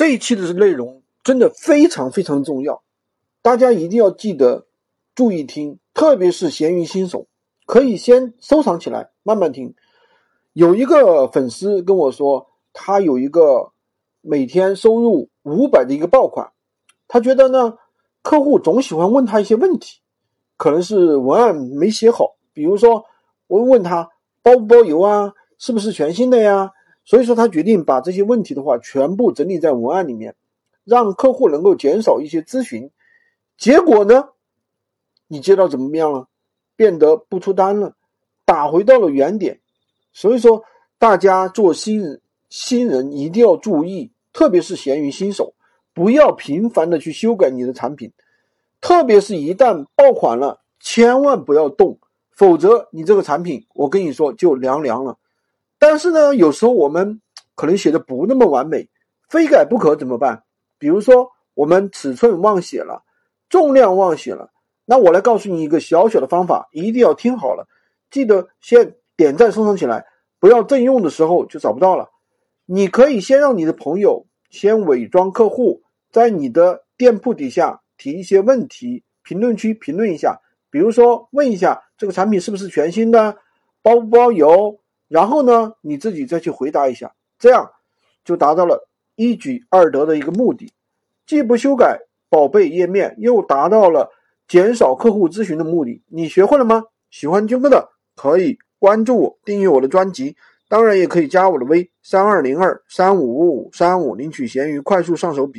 这一期的内容真的非常非常重要，大家一定要记得注意听，特别是闲鱼新手，可以先收藏起来，慢慢听。有一个粉丝跟我说，他有一个每天收入五百的一个爆款，他觉得呢，客户总喜欢问他一些问题，可能是文案没写好，比如说我问他包不包邮啊，是不是全新的呀？所以说，他决定把这些问题的话全部整理在文案里面，让客户能够减少一些咨询。结果呢，你接到怎么样了？变得不出单了，打回到了原点。所以说，大家做新人，新人一定要注意，特别是闲鱼新手，不要频繁的去修改你的产品，特别是一旦爆款了，千万不要动，否则你这个产品，我跟你说就凉凉了。但是呢，有时候我们 可能写的不那么完美，非改不可怎么办？比如说我们尺寸忘写了，重量忘写了，那我来告诉你一个小小的方法，一定要听好了，记得先点赞收藏起来，不要正用的时候就找不到了。你可以先让你的朋友先伪装客户，在你的店铺底下提一些问题，评论区评论一下，比如说问一下这个产品是不是全新的，包不包邮？然后呢，你自己再去回答一下，这样就达到了一举二得的一个目的，既不修改宝贝页面，又达到了减少客户咨询的目的。你学会了吗？喜欢军哥的可以关注我，订阅我的专辑，当然也可以加我的微三二零二三五五五三五领取闲鱼快速上手笔。